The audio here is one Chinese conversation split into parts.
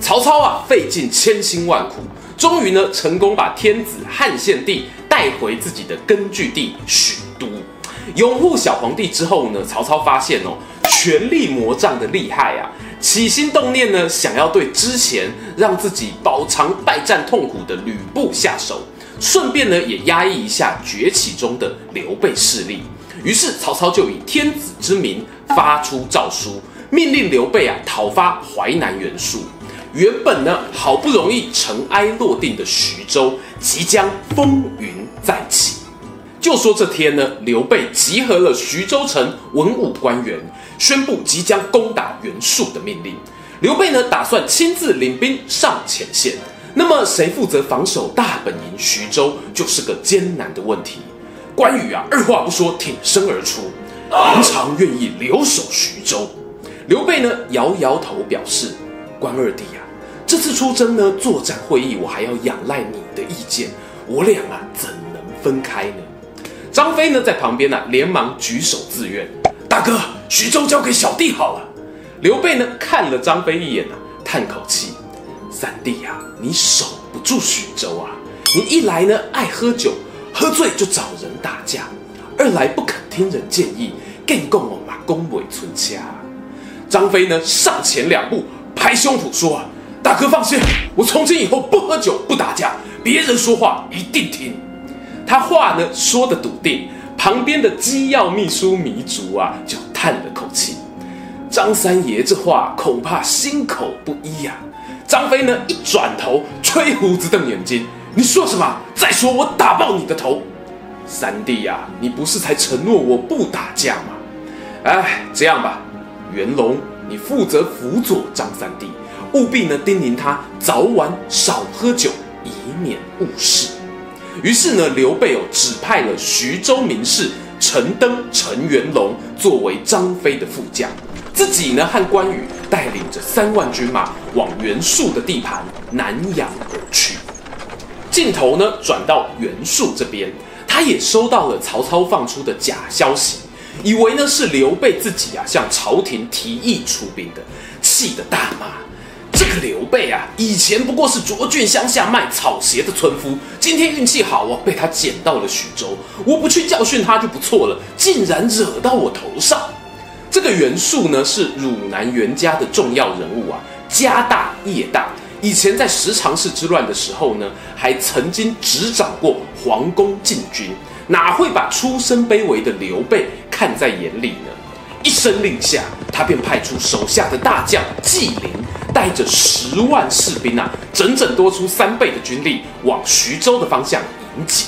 曹操啊，费尽千辛万苦，终于呢成功把天子汉献帝带回自己的根据地许都，拥护小皇帝之后呢，曹操发现哦，权力魔杖的厉害啊，起心动念呢，想要对之前让自己饱尝败战痛苦的吕布下手，顺便呢也压抑一下崛起中的刘备势力。于是曹操就以天子之名发出诏书，命令刘备啊讨伐淮南袁术。原本呢，好不容易尘埃落定的徐州，即将风云再起。就说这天呢，刘备集合了徐州城文武官员，宣布即将攻打袁术的命令。刘备呢，打算亲自领兵上前线。那么，谁负责防守大本营徐州，就是个艰难的问题。关羽啊，二话不说，挺身而出，平常愿意留守徐州。刘备呢，摇摇头表示，关二弟呀、啊。这次出征呢，作战会议我还要仰赖你的意见，我俩啊怎能分开呢？张飞呢在旁边啊连忙举手自愿，大哥，徐州交给小弟好了。刘备呢看了张飞一眼啊，叹口气，三弟呀、啊，你守不住徐州啊！你一来呢爱喝酒，喝醉就找人打架；二来不肯听人建议，更共我马弓尾存家。张飞呢上前两步，拍胸脯说啊。大哥放心，我从今以后不喝酒不打架，别人说话一定听。他话呢说的笃定，旁边的机要秘书糜竺啊就叹了口气。张三爷这话恐怕心口不一呀、啊。张飞呢一转头，吹胡子瞪眼睛，你说什么？再说我打爆你的头！三弟呀、啊，你不是才承诺我不打架吗？哎，这样吧，元龙，你负责辅佐张三弟。务必呢叮咛他早晚少喝酒，以免误事。于是呢，刘备哦指派了徐州名士陈登、陈元龙作为张飞的副将，自己呢和关羽带领着三万军马往袁术的地盘南阳而去。镜头呢转到袁术这边，他也收到了曹操放出的假消息，以为呢是刘备自己啊向朝廷提议出兵的，气得大骂。这个刘备啊，以前不过是涿郡乡下卖草鞋的村夫，今天运气好啊，被他捡到了徐州。我不去教训他就不错了，竟然惹到我头上。这个袁术呢，是汝南袁家的重要人物啊，家大业大。以前在十常侍之乱的时候呢，还曾经执掌过皇宫禁军，哪会把出身卑微的刘备看在眼里呢？一声令下，他便派出手下的大将纪灵，带着十万士兵啊，整整多出三倍的军力，往徐州的方向迎击。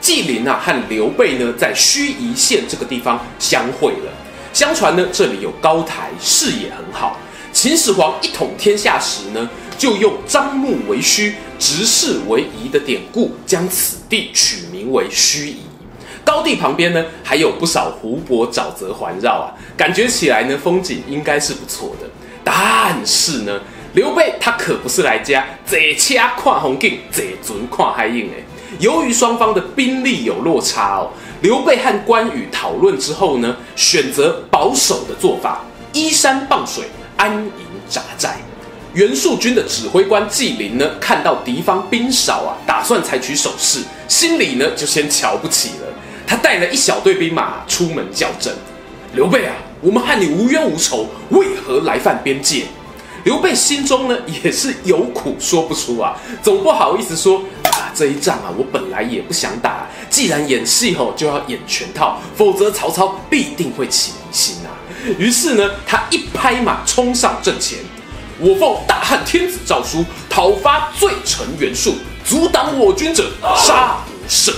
纪灵啊，和刘备呢，在盱眙县这个地方相会了。相传呢，这里有高台，视野很好。秦始皇一统天下时呢，就用张目为虚，直视为夷的典故，将此地取名为盱眙。高地旁边呢，还有不少湖泊沼泽环绕啊，感觉起来呢，风景应该是不错的。但是呢，刘备他可不是来家坐车看风景，坐船看海影哎。由于双方的兵力有落差哦，刘备和关羽讨论之后呢，选择保守的做法，依山傍水，安营扎寨。袁术军的指挥官纪灵呢，看到敌方兵少啊，打算采取守势，心里呢就先瞧不起了。他带了一小队兵马出门叫阵，刘备啊，我们和你无冤无仇，为何来犯边界？刘备心中呢也是有苦说不出啊，总不好意思说啊，这一仗啊，我本来也不想打，既然演戏吼就要演全套，否则曹操必定会起疑心啊。于是呢，他一拍马冲上阵前，我奉大汉天子诏书，讨伐罪臣袁术，阻挡我军者，杀无赦。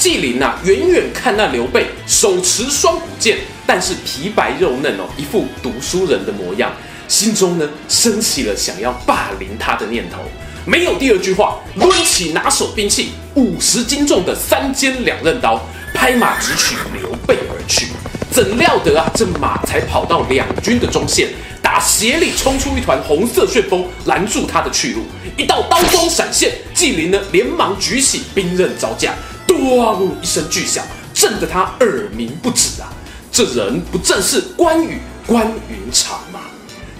纪灵啊，远远看那刘备手持双股剑，但是皮白肉嫩哦，一副读书人的模样，心中呢升起了想要霸凌他的念头。没有第二句话，抡起拿手兵器五十斤重的三尖两刃刀，拍马直取刘备而去。怎料得啊，这马才跑到两军的中线，打斜里冲出一团红色旋风，拦住他的去路。一道刀光闪现，纪灵呢连忙举起兵刃招架，咣一声巨响，震得他耳鸣不止啊！这人不正是关羽关云长吗？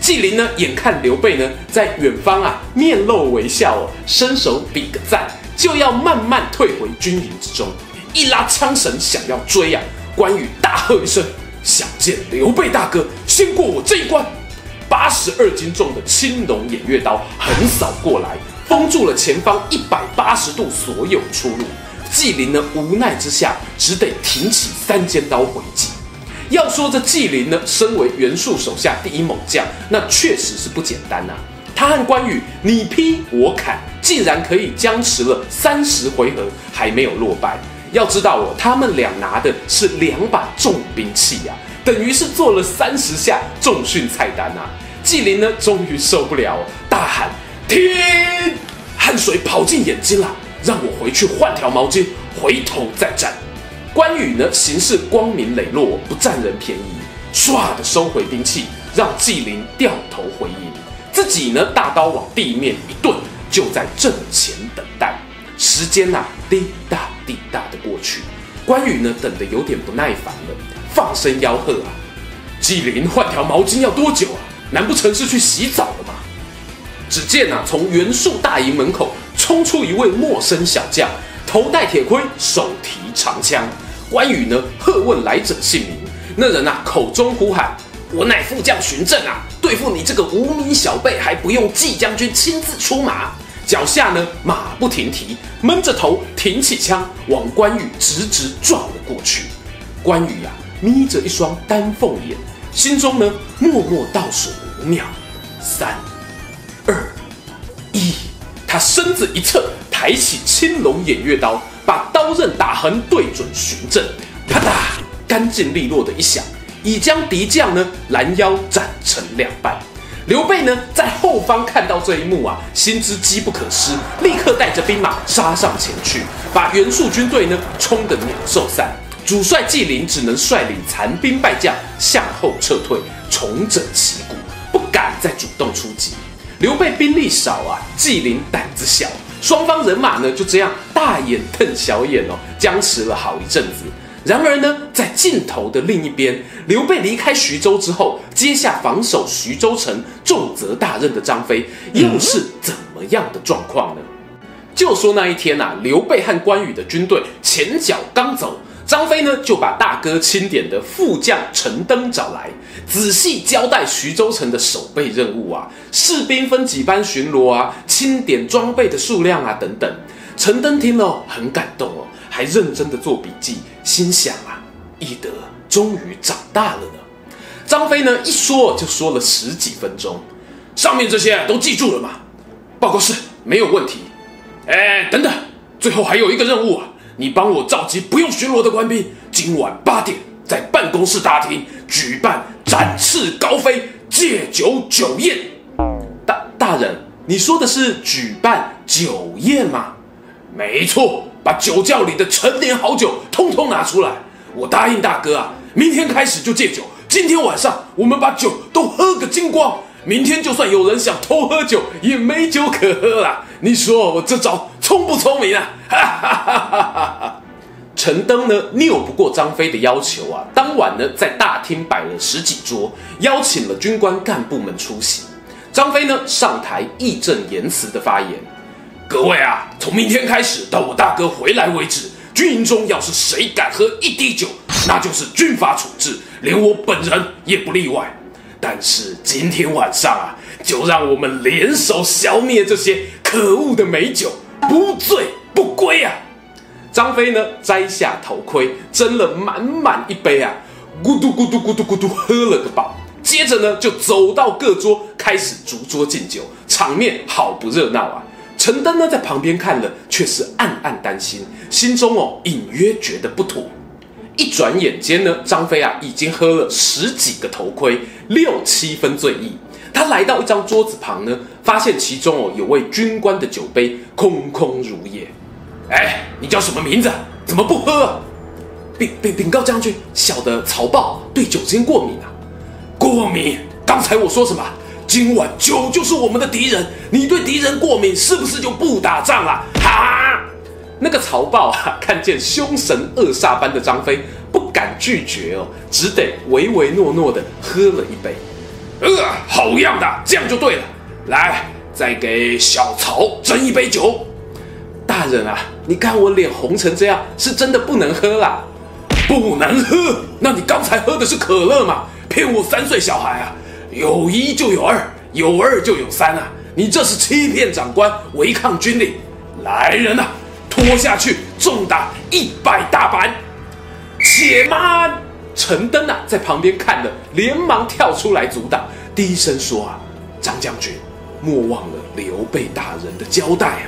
纪灵呢，眼看刘备呢在远方啊，面露微笑哦，伸手比个赞，就要慢慢退回军营之中，一拉枪绳想要追啊！关羽大喝一声：“想见刘备大哥，先过我这一关！”八十二斤重的青龙偃月刀横扫过来，封住了前方一百八十度所有出路。纪灵呢，无奈之下，只得挺起三尖刀回击。要说这纪灵呢，身为袁术手下第一猛将，那确实是不简单呐、他和关羽你劈我砍，竟然可以僵持了三十回合，还没有落败。要知道哦，他们俩拿的是两把重兵器呀、啊，等于是做了三十下重训菜单啊。纪灵呢，终于受不了，大喊：“停！”汗水跑进眼睛了，让我回去换条毛巾，回头再战。关羽呢，行事光明磊落，不占人便宜，唰的收回兵器，让纪灵掉头回营，自己呢，大刀往地面一顿，就在阵前等待。时间啊，滴答滴答的过去，关羽呢，等得有点不耐烦了，放声吆喝啊：“纪灵换条毛巾要多久啊？难不成是去洗澡了吗？”只见啊，从袁术大营门口冲出一位陌生小将。头戴铁盔，手提长枪。关羽呢，喝问来者姓名。那人啊，口中呼喊：“我乃副将荀振啊！对付你这个无名小辈，还不用纪将军亲自出马？”脚下呢，马不停蹄，闷着头，挺起枪，往关羽直直撞了过去。关羽呀、啊，眯着一双丹凤眼，心中呢，默默倒数五秒：三、二、一。他身子一侧。抬起青龙偃月刀，把刀刃打横对准荀振，啪嗒，干净利落的一响，已将敌将呢拦腰斩成两半。刘备呢在后方看到这一幕啊，心知机不可失，立刻带着兵马杀上前去，把袁术军队呢冲得鸟兽散。主帅纪灵只能率领残兵败将向后撤退，重整旗鼓，不敢再主动出击。刘备兵力少啊，纪灵胆子小。双方人马呢就这样大眼瞪小眼哦，僵持了好一阵子。然而呢，在镜头的另一边，刘备离开徐州之后，接下防守徐州城重责大任的张飞，又是怎么样的状况呢？就说那一天呐、啊，刘备和关羽的军队前脚刚走。张飞呢，就把大哥钦点的副将陈登找来，仔细交代徐州城的守备任务啊，士兵分几班巡逻啊，清点装备的数量啊，等等。陈登听了很感动哦，还认真的做笔记，心想啊，翼德终于长大了呢。张飞呢，一说就说了十几分钟，上面这些都记住了吗？报告是，没有问题。哎，等等，最后还有一个任务啊。你帮我召集不用巡逻的官兵，今晚八点在办公室大厅举办展翅高飞借酒酒宴。大大人，你说的是举办酒宴吗？没错，把酒窖里的陈年好酒通通拿出来。我答应大哥啊，明天开始就戒酒。今天晚上我们把酒都喝个精光。明天就算有人想偷喝酒，也没酒可喝了。你说我这招聪不聪明啊？哈哈哈哈哈！陈登呢，拗不过张飞的要求啊。当晚呢，在大厅摆了十几桌，邀请了军官干部们出席。张飞呢，上台义正言辞的发言：“各位啊，从明天开始到我大哥回来为止，军营中要是谁敢喝一滴酒，那就是军法处置，连我本人也不例外。”但是今天晚上啊，就让我们联手消灭这些可恶的美酒，不醉不归啊！张飞呢，摘下头盔，斟了满满一杯啊，咕嘟咕嘟咕嘟咕嘟喝了个饱。接着呢，就走到各桌，开始逐桌敬酒，场面好不热闹啊！陈登呢，在旁边看了，却是暗暗担心，心中哦，隐约觉得不妥。一转眼间呢，张飞啊已经喝了十几个头盔，六七分醉意。他来到一张桌子旁呢，发现其中哦有位军官的酒杯空空如也。哎，你叫什么名字？怎么不喝啊？禀禀禀告将军，小的曹豹对酒精过敏啊。过敏？刚才我说什么？今晚酒就是我们的敌人，你对敌人过敏，是不是就不打仗了？哈！那个曹豹啊，看见凶神恶煞般的张飞，不敢拒绝哦，只得唯唯诺诺的喝了一杯。呃，好样的，这样就对了。来，再给小曹斟一杯酒。大人啊，你看我脸红成这样，是真的不能喝啦。不能喝？那你刚才喝的是可乐吗？骗我三岁小孩啊！有一就有二，有二就有三啊！你这是欺骗长官，违抗军令。来人呐、啊，拖下去，重打一百大板。且慢！陈登啊，在旁边看了，连忙跳出来阻挡，低声说：“啊，张将军，莫忘了刘备大人的交代啊！”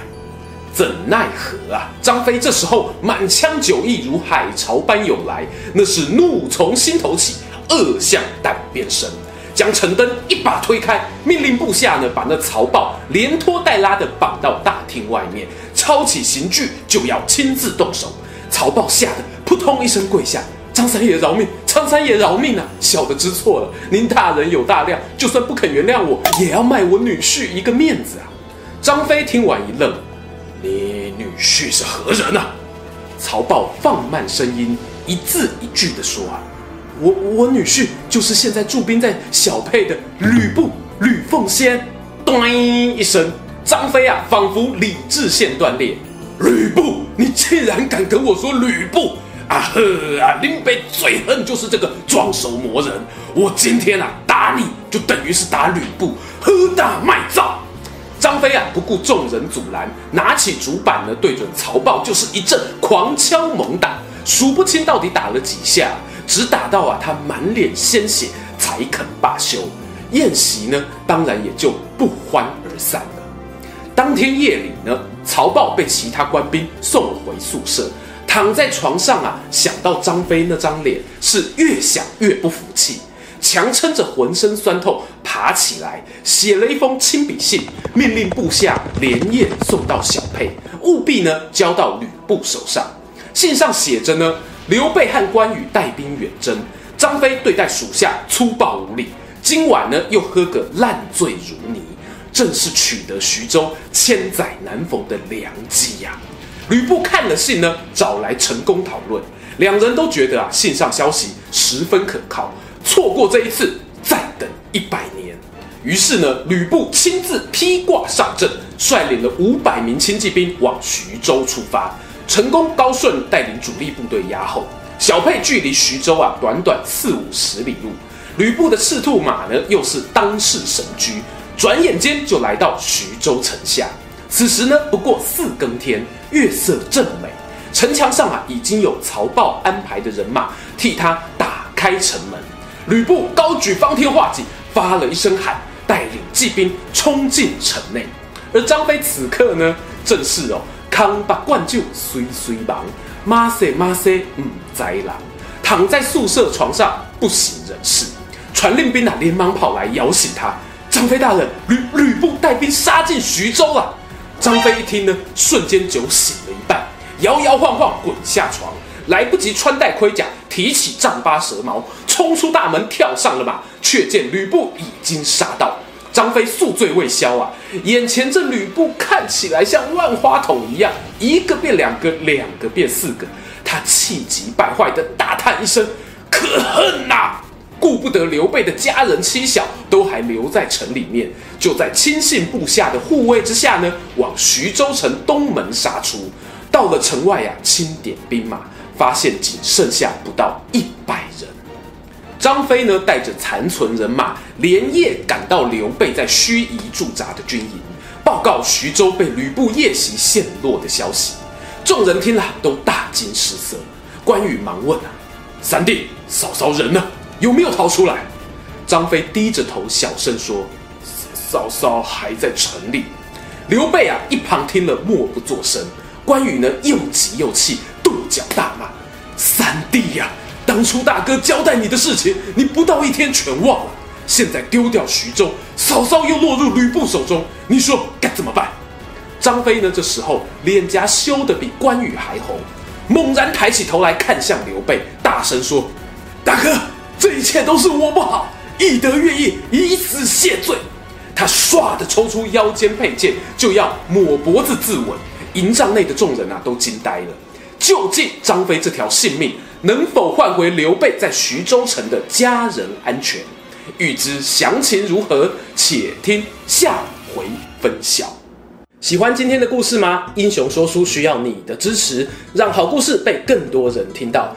怎奈何啊！张飞这时候满腔酒意如海潮般涌来，那是怒从心头起，恶向胆边生，将陈登一把推开，命令部下呢把那曹豹连拖带拉的绑到大厅外面，抄起刑具就要亲自动手。曹豹吓得扑通一声跪下：“张三爷饶命！张三爷饶命啊！小的知错了，您大人有大量，就算不肯原谅我，也要卖我女婿一个面子啊！”张飞听完一愣。你女婿是何人啊？曹豹放慢声音，一字一句地说：“啊，我我女婿就是现在驻兵在小沛的吕布吕奉先。”咚一声，张飞啊，仿佛理智线断裂。吕布，你竟然敢跟我说吕布？啊呵啊，林北最恨就是这个装熟魔人。我今天啊打你就等于是打吕布，喝大卖造。张飞啊，不顾众人阻拦，拿起竹板呢，对准曹豹就是一阵狂敲猛打，数不清到底打了几下，只打到啊他满脸鲜血才肯罢休。宴席呢，当然也就不欢而散了。当天夜里呢，曹豹被其他官兵送回宿舍，躺在床上啊，想到张飞那张脸，是越想越不服气。强撑着浑身酸痛，爬起来，写了一封亲笔信，命令部下连夜送到小沛，务必呢交到吕布手上。信上写着呢，刘备和关羽带兵远征，张飞对待属下粗暴无礼，今晚呢又喝个烂醉如泥，正是取得徐州千载难逢的良机呀、啊。吕布看了信呢，找来陈宫讨论，两人都觉得啊，信上消息十分可靠。错过这一次，再等一百年。于是呢，吕布亲自披挂上阵，率领了五百名轻骑兵往徐州出发。陈宫、高顺带领主力部队压后。小沛距离徐州啊，短短四五十里路。吕布的赤兔马呢，又是当世神驹，转眼间就来到徐州城下。此时呢，不过四更天，月色正美，城墙上啊，已经有曹豹安排的人马替他打开城门。吕布高举方天画戟，发了一声喊，带领骑兵冲进城内。而张飞此刻呢，正是哦，康把灌酒随随忙，马塞马塞唔在郎，躺在宿舍床上不省人事。传令兵啊，连忙跑来摇醒他。张飞大人，吕吕布带兵杀进徐州了。张飞一听呢，瞬间酒醒了一半，摇摇晃晃滚下床。来不及穿戴盔甲，提起丈八蛇矛，冲出大门，跳上了马，却见吕布已经杀到。张飞宿醉未消啊，眼前这吕布看起来像万花筒一样，一个变两个，两个变四个。他气急败坏地大叹一声：“可恨呐、啊！”顾不得刘备的家人妻小都还留在城里面，就在亲信部下的护卫之下呢，往徐州城东门杀出。到了城外啊，清点兵马。发现仅剩下不到一百人，张飞呢带着残存人马连夜赶到刘备在盱眙驻扎的军营，报告徐州被吕布夜袭陷落的消息。众人听了都大惊失色。关羽忙问啊：“三弟，嫂嫂人呢？有没有逃出来？”张飞低着头小声说：“嫂嫂还在城里。”刘备啊一旁听了默不作声。关羽呢又急又气。跺脚大骂：“三弟呀，当初大哥交代你的事情，你不到一天全忘了。现在丢掉徐州，嫂嫂又落入吕布手中，你说该怎么办？张飞呢？这时候脸颊羞得比关羽还红，猛然抬起头来看向刘备，大声说：“大哥，这一切都是我不好，义德愿意以死谢罪。”他唰的抽出腰间佩剑，就要抹脖子自刎。营帐内的众人啊，都惊呆了。究竟张飞这条性命能否换回刘备在徐州城的家人安全？欲知详情如何，且听下回分晓。喜欢今天的故事吗？英雄说书需要你的支持，让好故事被更多人听到。